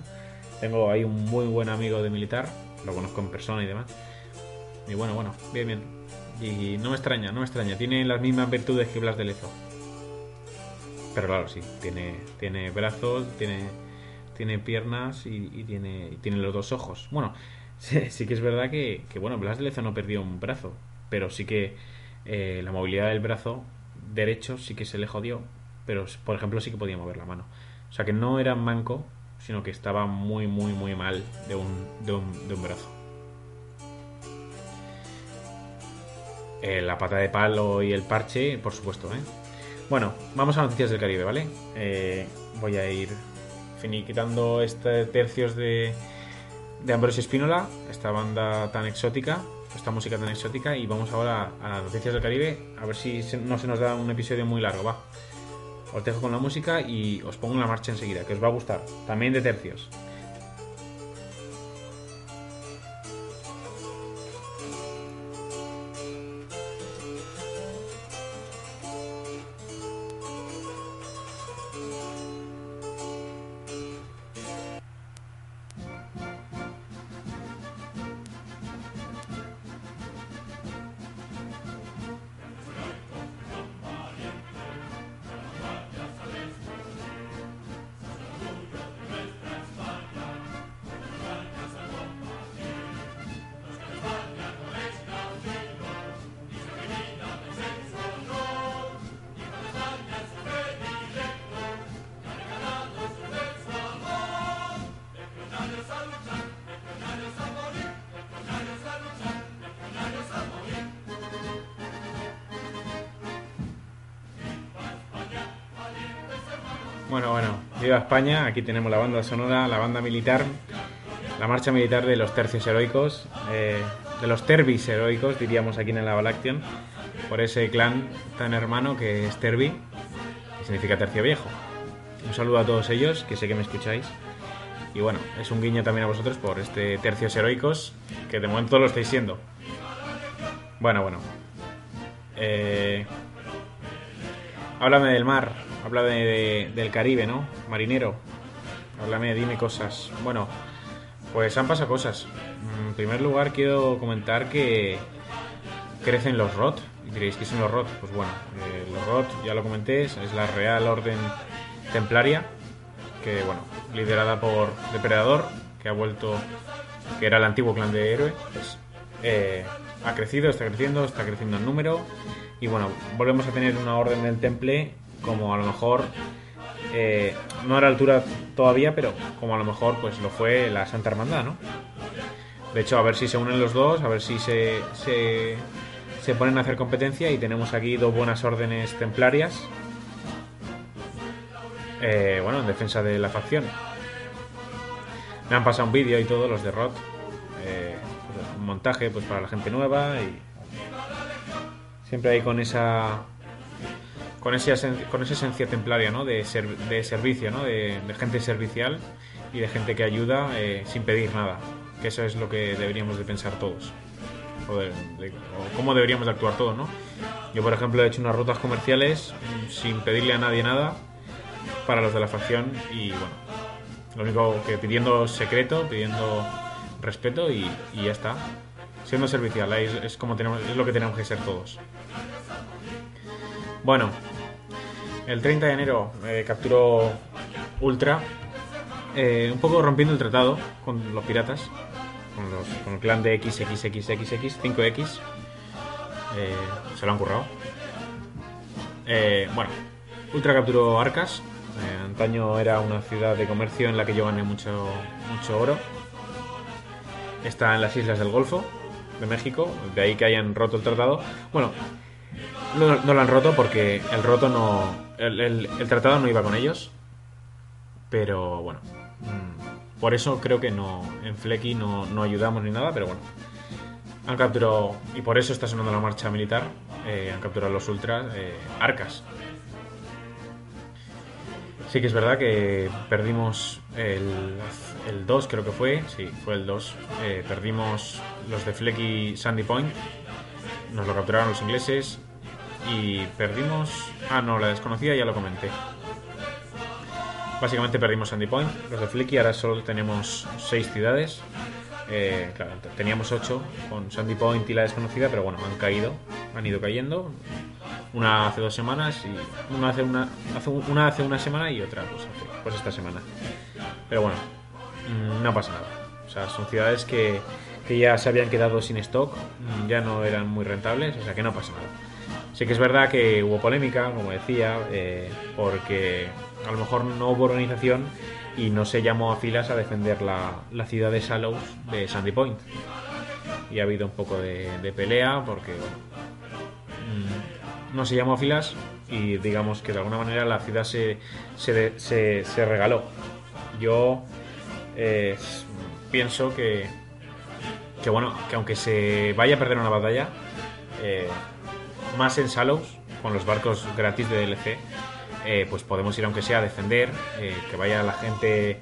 Tengo ahí un muy buen amigo de militar, lo conozco en persona y demás. Y bueno, bueno, bien, bien. Y no me extraña, no me extraña. Tiene las mismas virtudes que Blas de Lezo. Pero claro, sí, tiene, tiene brazos, tiene, tiene piernas y, tiene, y tiene los dos ojos. Bueno, sí, sí que es verdad que, que, bueno, Blas de Lezo no perdió un brazo, pero sí que eh, la movilidad del brazo derecho sí que se le jodió, pero por ejemplo sí que podía mover la mano. O sea que no era manco, sino que estaba muy, muy, muy mal de un, de un, de un brazo. Eh, la pata de palo y el parche, por supuesto, ¿eh? Bueno, vamos a noticias del Caribe, ¿vale? Eh, voy a ir finiquitando este tercios de, de Ambrosio Espínola, esta banda tan exótica, esta música tan exótica, y vamos ahora a noticias del Caribe, a ver si no se nos da un episodio muy largo, va. Os dejo con la música y os pongo la marcha enseguida, que os va a gustar, también de tercios. Aquí tenemos la banda sonora, la banda militar, la marcha militar de los tercios heroicos, eh, de los terbis heroicos, diríamos aquí en el Avalaction, por ese clan tan hermano que es Terbi, que significa tercio viejo. Un saludo a todos ellos, que sé que me escucháis. Y bueno, es un guiño también a vosotros por este tercios heroicos, que de momento lo estáis siendo. Bueno, bueno. Eh, Háblame del mar, háblame de- del Caribe, ¿no? Marinero. Háblame, dime cosas. Bueno, pues han pasado cosas. Mm, En primer lugar, quiero comentar que crecen los ROT. Diréis, ¿qué son los ROT? Pues bueno, eh, los ROT, ya lo comenté, es es la Real Orden Templaria, que bueno, liderada por Depredador, que ha vuelto, que era el antiguo clan de héroe, pues eh, ha crecido, está creciendo, está creciendo en número. Y bueno, volvemos a tener una orden del temple como a lo mejor eh, no a la altura todavía, pero como a lo mejor pues lo fue la Santa Hermandad, ¿no? De hecho, a ver si se unen los dos, a ver si se, se, se ponen a hacer competencia y tenemos aquí dos buenas órdenes templarias. Eh, bueno, en defensa de la facción. Me han pasado un vídeo y todo, los de Rot. Eh, pues, un montaje pues para la gente nueva y siempre hay con esa con esencia, con esa esencia templaria ¿no? de, ser- de servicio ¿no? de, de gente servicial y de gente que ayuda eh, sin pedir nada que eso es lo que deberíamos de pensar todos o, de- de- o cómo deberíamos de actuar todos ¿no? yo por ejemplo he hecho unas rutas comerciales mm, sin pedirle a nadie nada para los de la facción y bueno lo único que pidiendo secreto pidiendo respeto y, y ya está siendo servicial es, es como tenemos es lo que tenemos que ser todos bueno el 30 de enero eh, capturó Ultra eh, un poco rompiendo el tratado con los piratas con, los, el clan de XXXXX 5X eh, se lo han currado Eh, bueno Ultra capturó Arcas antaño era una ciudad de comercio en la que yo gané mucho, mucho oro. Está en las islas del Golfo de México, de ahí que hayan roto el tratado. Bueno, no, lo han roto porque el roto no. El, el- el tratado no iba con ellos. Pero bueno. mm, Por eso creo que no. En Flecky no, no ayudamos ni nada, pero bueno. Han capturado. Y por eso está sonando la marcha militar. eh, han capturado los ultras. eh, arcas. Sí que es verdad que perdimos el, el 2, creo que fue. Sí, fue el 2. Eh, perdimos los de Flecky Sandy Point. Nos lo capturaron los ingleses. Y perdimos. Ah, no, la desconocida ya lo comenté. Básicamente perdimos Sandy Point, los de Flecky. Ahora solo tenemos 6 ciudades. Eh, claro, teníamos 8 con Sandy Point y la desconocida, pero bueno, han caído, han ido cayendo. Una hace dos semanas y una hace una, hace un- una hace una semana y otra pues, hace, pues esta semana. Pero bueno, mm, no pasa nada. O sea, son ciudades que, que ya se habían quedado sin stock, mm, ya no eran muy rentables, o sea que no pasa nada. Sí que es verdad que hubo polémica, como decía, eh, porque a lo mejor no hubo organización y no se llamó a filas a defender la, la ciudad de Sallows de Sandy Point. Y ha habido un poco de, de pelea porque bueno, mm, no se llamó a filas y digamos que de alguna manera la ciudad se, se, se- se regaló. Yo eh, pienso que, que bueno, que aunque se vaya a perder una batalla, eh, más en Sallows, con los barcos gratis de DLC, eh, pues podemos ir aunque sea a defender, eh, que vaya la gente,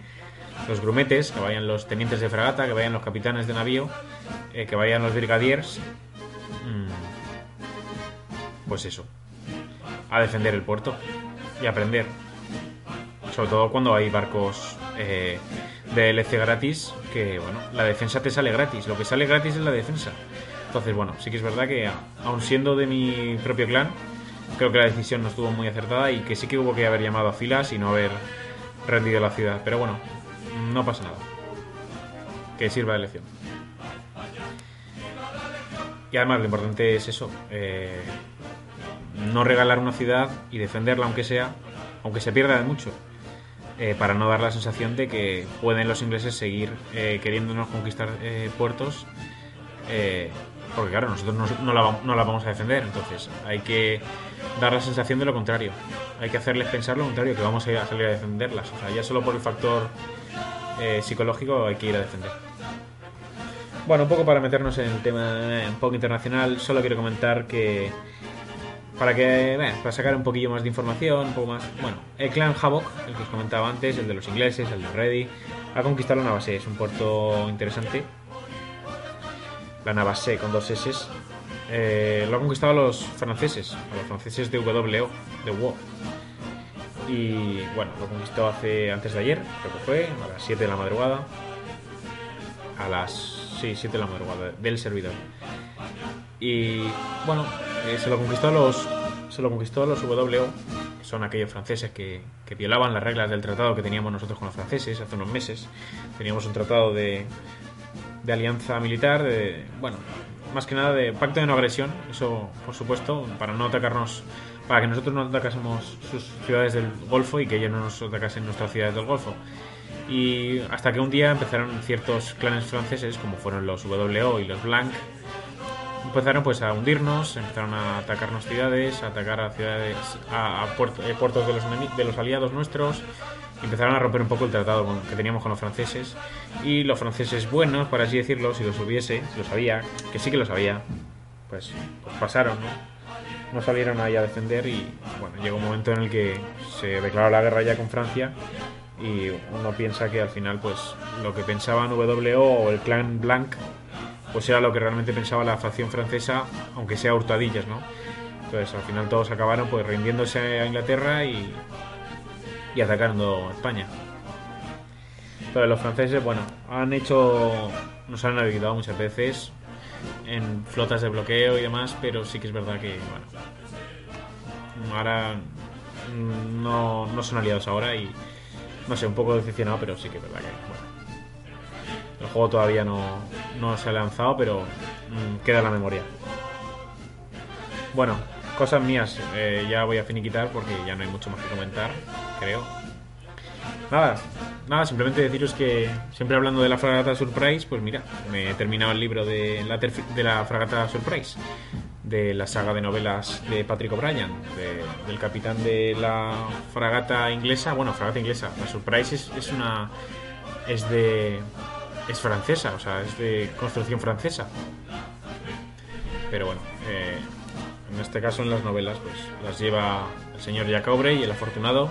los grumetes, que vayan los tenientes de fragata, que vayan los capitanes de navío, que vayan los brigadiers, mm, pues eso, a defender el puerto y aprender. Sobre todo cuando hay barcos eh, de DLC gratis, que bueno, la defensa te sale gratis, lo que sale gratis es la defensa. Entonces, bueno, sí que es verdad que aun siendo de mi propio clan, creo que la decisión no estuvo muy acertada y que sí que hubo que haber llamado a filas y no haber rendido la ciudad. Pero bueno, no pasa nada. Que sirva de lección. Y además lo importante es eso, eh, no regalar una ciudad y defenderla aunque sea, aunque se pierda de mucho, eh, para no dar la sensación de que pueden los ingleses seguir eh, queriéndonos conquistar eh, puertos, porque claro, nosotros no, no la, vamos a defender, entonces hay que dar la sensación de lo contrario, hay que hacerles pensar lo contrario, que vamos a, a salir a defenderlas, o sea, ya solo por el factor psicológico hay que ir a defender. Bueno, un poco para meternos en el tema un poco internacional, solo quiero comentar que para que para sacar un poquillo más de información, un poco más, bueno, el clan Havoc, el que os comentaba antes, el de los ingleses, el de Ready, ha conquistado la Navasé, es un puerto interesante. La Navasé con dos S. Eh, lo han conquistado a los franceses, a los franceses de WO, de WO. Y bueno, lo conquistó hace antes de ayer, creo que fue, a las 7 de la madrugada. A las sí, 7 de la madrugada del servidor. Y bueno, eh, se lo conquistó a los se lo conquistó a los WO, que son aquellos franceses que, que violaban las reglas del tratado que teníamos nosotros con los franceses hace unos meses. Teníamos un tratado de, de alianza militar, de, bueno, más que nada de pacto de no agresión, eso por supuesto, para no atacarnos, para que nosotros no atacásemos sus ciudades del Golfo y que ellos no nos atacasen nuestras ciudades del Golfo. Y hasta que un día empezaron ciertos clanes franceses, como fueron los WO y los Blanc, empezaron pues a hundirnos, empezaron a atacarnos ciudades, a atacar a ciudades, a, a puerto- eh, puertos de los, de los aliados nuestros, empezaron a romper un poco el tratado con- que teníamos con los franceses. Y los franceses buenos, por así decirlo, si los hubiese, si lo sabía, que sí que lo sabía, pues, pues pasaron, ¿no? No salieron ahí a defender y bueno, llegó un momento en el que se declaró la guerra ya con Francia y uno piensa que al final pues lo que pensaban WO o el clan Blanc pues era lo que realmente pensaba la facción francesa, aunque sea hurtadillas, ¿no? Entonces al final todos acabaron pues rindiéndose a Inglaterra y, y atacando España. Entonces los franceses, bueno, han hecho, nos han ayudado muchas veces en flotas de bloqueo y demás, pero sí que es verdad que, bueno, ahora no, no son aliados ahora y no sé, un poco decepcionado, pero sí que es verdad que, el juego todavía no, no se ha lanzado, pero mm, queda en la memoria. Bueno, cosas mías, eh, ya voy a finiquitar porque ya no hay mucho más que comentar, creo. nada, nada, simplemente deciros que siempre hablando de la fragata Surprise, pues mira, me he terminado el libro de la, fragata Surprise, de la saga de novelas de Patrick O'Brien, del capitán de la fragata inglesa, bueno, fragata inglesa, la Surprise es, una... es de... es francesa, o sea, es de construcción francesa. Pero bueno, eh, en este caso en las novelas, pues las lleva el señor Jack y el afortunado.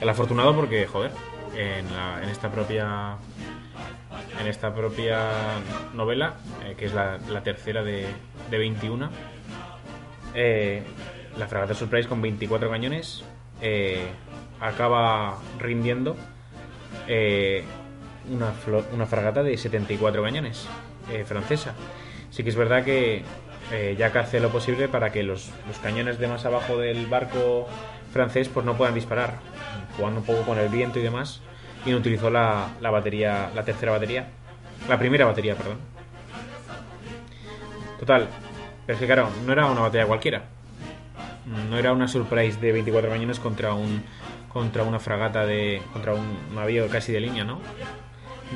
El afortunado porque, joder, en, esta propia en esta propia novela, eh, que es la, tercera de, de 21, eh, la fragata Surprise con 24 cañones acaba rindiendo una, una, fragata de 74 cañones francesa. Sí que es verdad que Jack hace lo posible para que los, los cañones de más abajo del barco francés pues no puedan disparar, jugando un poco con el viento y demás y no utilizó la, la batería, la tercera batería, la primera batería, perdón. Total, pero es que claro, no era una batalla cualquiera. No era una surprise de 24 cañones contra un contra una fragata de contra un navío casi de línea, ¿no?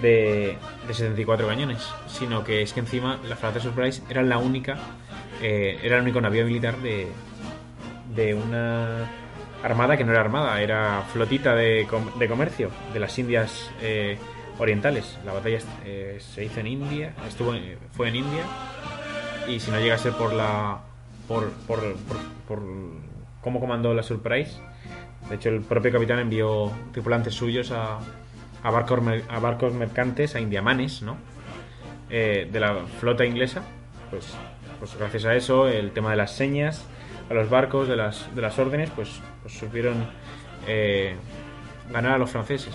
De, de 74 cañones, sino que es que encima la fragata Surprise era la única eh, era el único navío militar de de una armada que no era armada, era flotita de, de comercio de las Indias eh, Orientales. La batalla eh, se hizo en India, estuvo fue en India y si no llega a ser por la por, por, por, cómo comandó la Surprise, de hecho el propio capitán envió tripulantes suyos a, a barcos a barcos mercantes, a indiamanes, ¿no? Eh, de la flota inglesa, pues, pues gracias a eso el tema de las señas a los barcos de las, de las órdenes, pues, pues supieron eh, ganar a los franceses.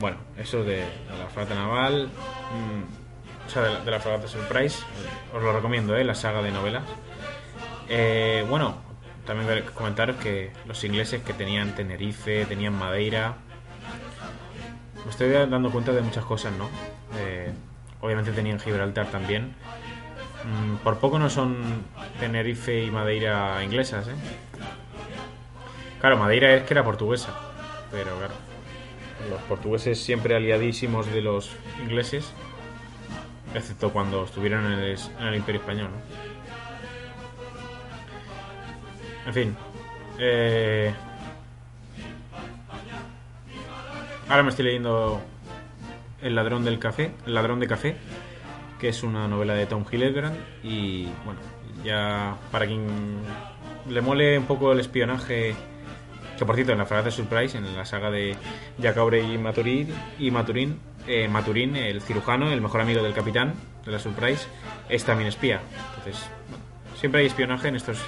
Bueno, eso de, la fragata naval, mm, o sea, de la, fragata Surprise, os lo recomiendo, ¿eh? la saga de novelas. Eh, bueno, también comentaros que los ingleses que tenían Tenerife, tenían Madeira, estoy dando cuenta de muchas cosas, ¿no? obviamente tenían Gibraltar también, Mm, por poco no son Tenerife y Madeira inglesas, ¿eh? Claro, Madeira es que era portuguesa, pero claro, los portugueses siempre aliadísimos de los ingleses, excepto cuando estuvieron en el, Imperio Español, En fin. Eh, ahora me estoy leyendo El ladrón del café, El ladrón de café, que es una novela de Tom Hillebrand y bueno, ya para quien le mole un poco el espionaje que por cierto en la fragata Surprise en la saga de Jack y Maturín y Maturín eh, Maturín el cirujano el mejor amigo del capitán de la Surprise es también espía. Entonces siempre hay espionaje en estos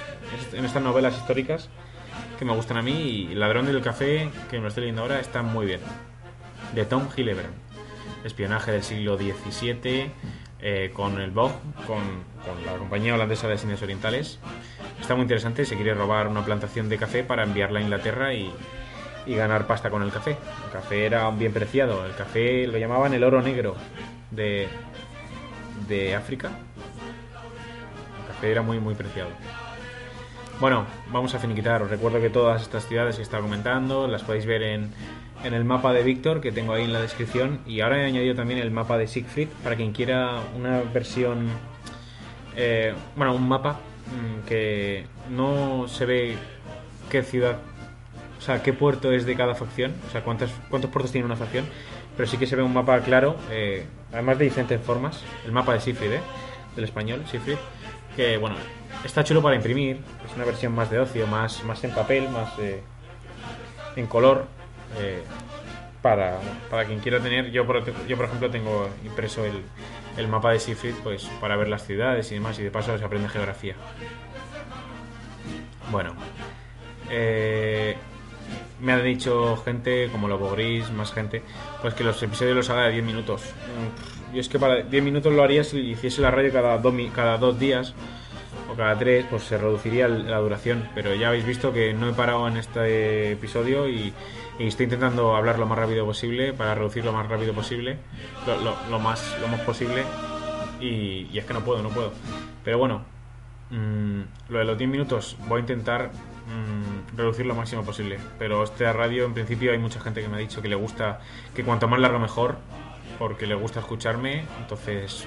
en estas novelas históricas que me gustan a mí y ladrón del café que me lo estoy leyendo ahora está muy bien de Tom Hillebrand espionaje del siglo XVII eh, con el BOG, con, la compañía holandesa de Indias Orientales. Está muy interesante, se quiere robar una plantación de café para enviarla a Inglaterra y, ganar pasta con el café. El café era bien preciado, el café lo llamaban el oro negro de, de África. El café era muy, muy preciado. Bueno, vamos a finiquitar. Os recuerdo que todas estas ciudades que he comentando las podéis ver en en el mapa de Víctor que tengo ahí en la descripción y ahora he añadido también el mapa de Siegfried para quien quiera una versión eh, bueno un mapa mm, que no se ve qué ciudad o sea qué puerto es de cada facción o sea cuántos cuántos puertos tiene una facción pero sí que se ve un mapa claro eh, además de diferentes formas el mapa de Siegfried ¿eh? del español Siegfried que bueno está chulo para imprimir es una versión más de ocio más más en papel más en color eh, para, para, quien quiera tener, yo por, yo por ejemplo tengo impreso el, el mapa de Siegfried pues, para ver las ciudades y demás, y de paso se aprende geografía. Bueno, eh, me han dicho gente como Lobo Gris, más gente, pues que los episodios los haga de 10 minutos. Yo es que para 10 minutos lo haría si hiciese la radio cada, dos, cada dos días o cada tres, pues se reduciría la duración. Pero ya habéis visto que no he parado en este episodio y estoy intentando hablar lo más rápido posible para reducir lo más rápido posible, lo, más, posible y, es que no puedo, no puedo. Pero bueno, mm, lo de los 10 minutos voy a intentar mm, mm, reducir lo máximo posible. Pero esta radio, en principio, hay mucha gente que me ha dicho que le gusta, que cuanto más largo mejor, porque le gusta escucharme. Entonces,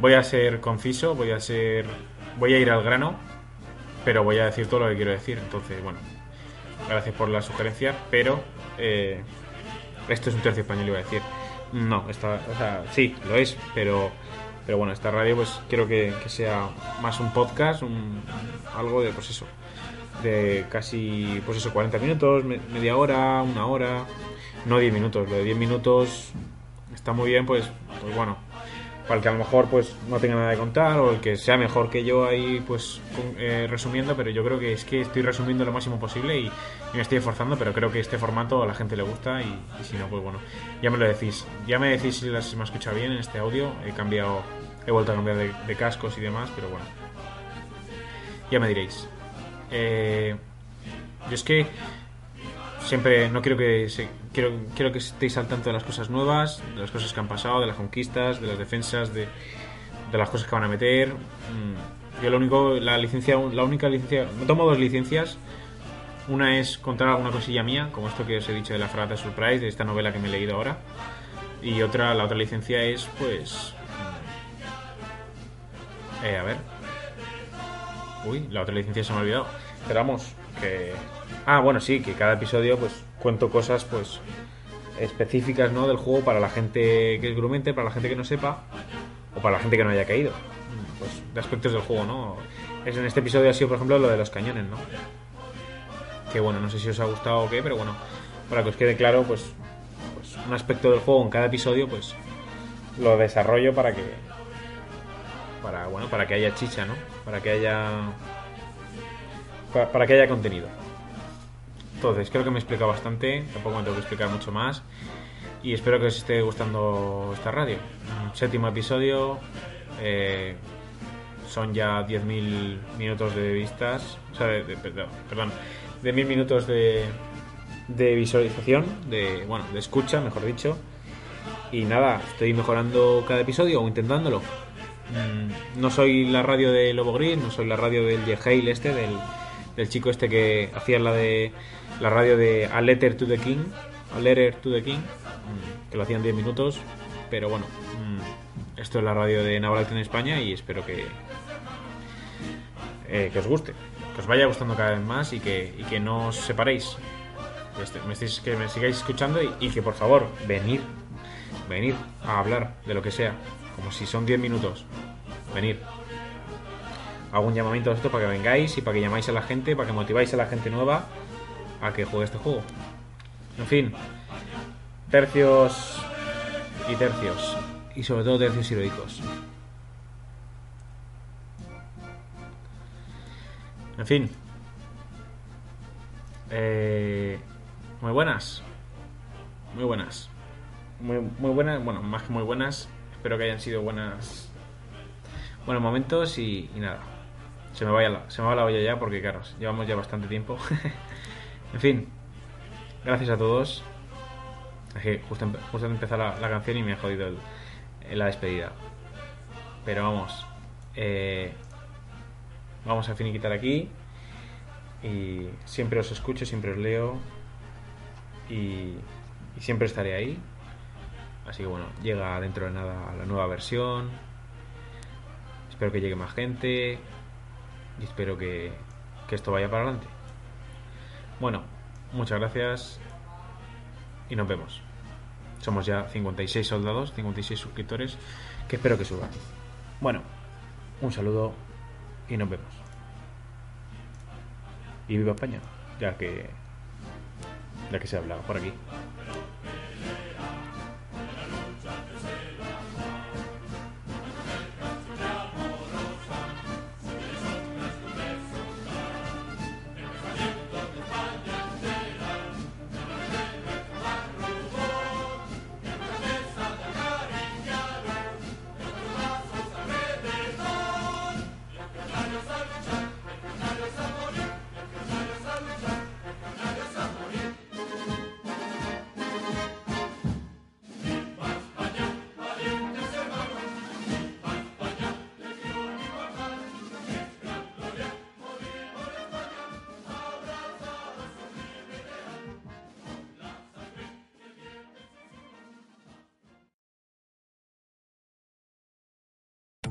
voy a ser conciso, voy a ser, voy a ir al grano, pero voy a decir todo lo que quiero decir. Entonces, bueno, gracias por la sugerencia, pero eh, esto es un tercio español, iba a decir. No, está, o sea, sí, lo es, pero pero bueno, esta radio pues quiero que, sea más un podcast, un, algo de pues eso, de casi pues eso, 40 minutos, media hora, una hora, no 10 minutos, lo de 10 minutos está muy bien, pues, pues bueno, para el que a lo mejor pues no tenga nada de contar o el que sea mejor que yo ahí pues eh, resumiendo, pero yo creo que es que estoy resumiendo lo máximo posible y, me estoy esforzando, pero creo que este formato a la gente le gusta y, si no, pues bueno, ya me lo decís. Ya me decís si, las, me escucha bien en este audio, he cambiado, he vuelto a cambiar de, cascos y demás, pero bueno, ya me diréis. Eh, yo es que siempre no quiero que se, quiero, quiero que estéis al tanto de las cosas nuevas, de las cosas que han pasado, de las conquistas, de las defensas, de, de las cosas que van a meter. Mm, yo lo único, la licencia, la única licencia, tomo dos licencias. Una es contar alguna cosilla mía, como esto que os he dicho de la Fragata Surprise, de esta novela que me he leído ahora. Y otra, la otra licencia es, pues. Mm, eh, a ver. Uy, la otra licencia se me ha olvidado. Pero vamos, que. Ah, bueno, sí, que cada episodio, pues cuento cosas pues específicas ¿no? del juego para la gente que es grumente, para la gente que no sepa o para la gente que no haya caído. Pues de aspectos del juego, ¿no? Es, en este episodio ha sido, por ejemplo, lo de los cañones, ¿no? Que bueno, no sé si os ha gustado o qué, pero bueno, para que os quede claro, pues, pues un aspecto del juego en cada episodio, pues lo desarrollo para que para bueno, para que haya chicha, ¿no? Para que haya para que haya contenido. Entonces, creo que me he explicado bastante, tampoco me tengo que explicar mucho más. Y espero que os esté gustando esta radio. Séptimo episodio, eh, son ya 10.000 minutos de vistas, o sea, de, perdón, de 1.000 minutos de, de visualización, de, bueno, de escucha, mejor dicho. Y nada, estoy mejorando cada episodio o intentándolo. Mm, no soy la radio de Lobo Gris, no soy la radio del Yehail este, del, del chico este que hacía la de la radio de A Letter to the King, A Letter to the King, mm, que lo hacían 10 minutos, pero bueno, mm, esto es la radio de Naval en España y espero que eh, que os guste, que os vaya gustando cada vez más y que, y que no os separéis, este, que me sigáis escuchando y, que por favor, venir, venir a hablar de lo que sea, como si son 10 minutos, venir hago un llamamiento a esto para que vengáis y para que llamáis a la gente, para que motiváis a la gente nueva a que juegue este juego. En fin, tercios y tercios. Y sobre todo tercios heroicos. En fin. Eh, muy buenas. Muy buenas. Muy, muy buenas, bueno, más que muy buenas. Espero que hayan sido buenas. Buenos momentos y, nada. Se me, vaya la, se me va la olla ya porque, claro, llevamos ya bastante tiempo. En fin, gracias a todos. Es que justo, justo empezar la, canción y me ha jodido la despedida. Pero vamos, eh, vamos a finiquitar aquí. Y siempre os escucho, siempre os leo. Y siempre estaré ahí. Así que bueno, llega dentro de nada la nueva versión. Espero que llegue más gente. Y espero que, que esto vaya para adelante. Bueno, muchas gracias y nos vemos. Somos ya 56 soldados, 56 suscriptores, que espero que suban. Bueno, un saludo y nos vemos. Y viva España, ya que ya que se habla por aquí.